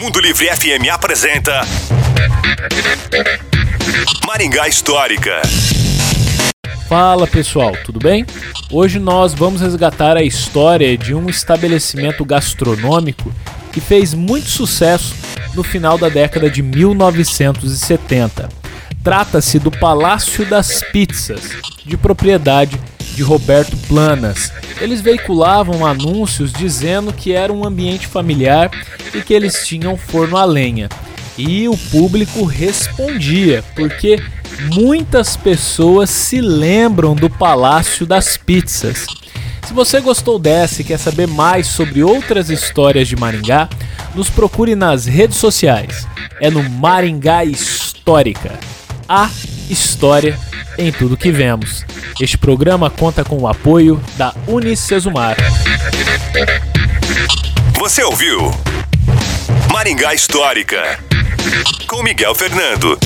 Mundo Livre FM apresenta Maringá Histórica. Fala pessoal, tudo bem? Hoje nós vamos resgatar a história de um estabelecimento gastronômico que fez muito sucesso no final da década de 1970. Trata-se do Palácio das Pizzas, de propriedade de Roberto Planas. Eles veiculavam anúncios dizendo que era um ambiente familiar e que eles tinham forno a lenha. E o público respondia, porque muitas pessoas se lembram do Palácio das Pizzas. Se você gostou dessa e quer saber mais sobre outras histórias de Maringá, nos procure nas redes sociais. É no Maringá Histórica. A história em tudo que vemos. Este programa conta com o apoio da Unicesumar. Você ouviu Maringá Histórica com Miguel Fernando.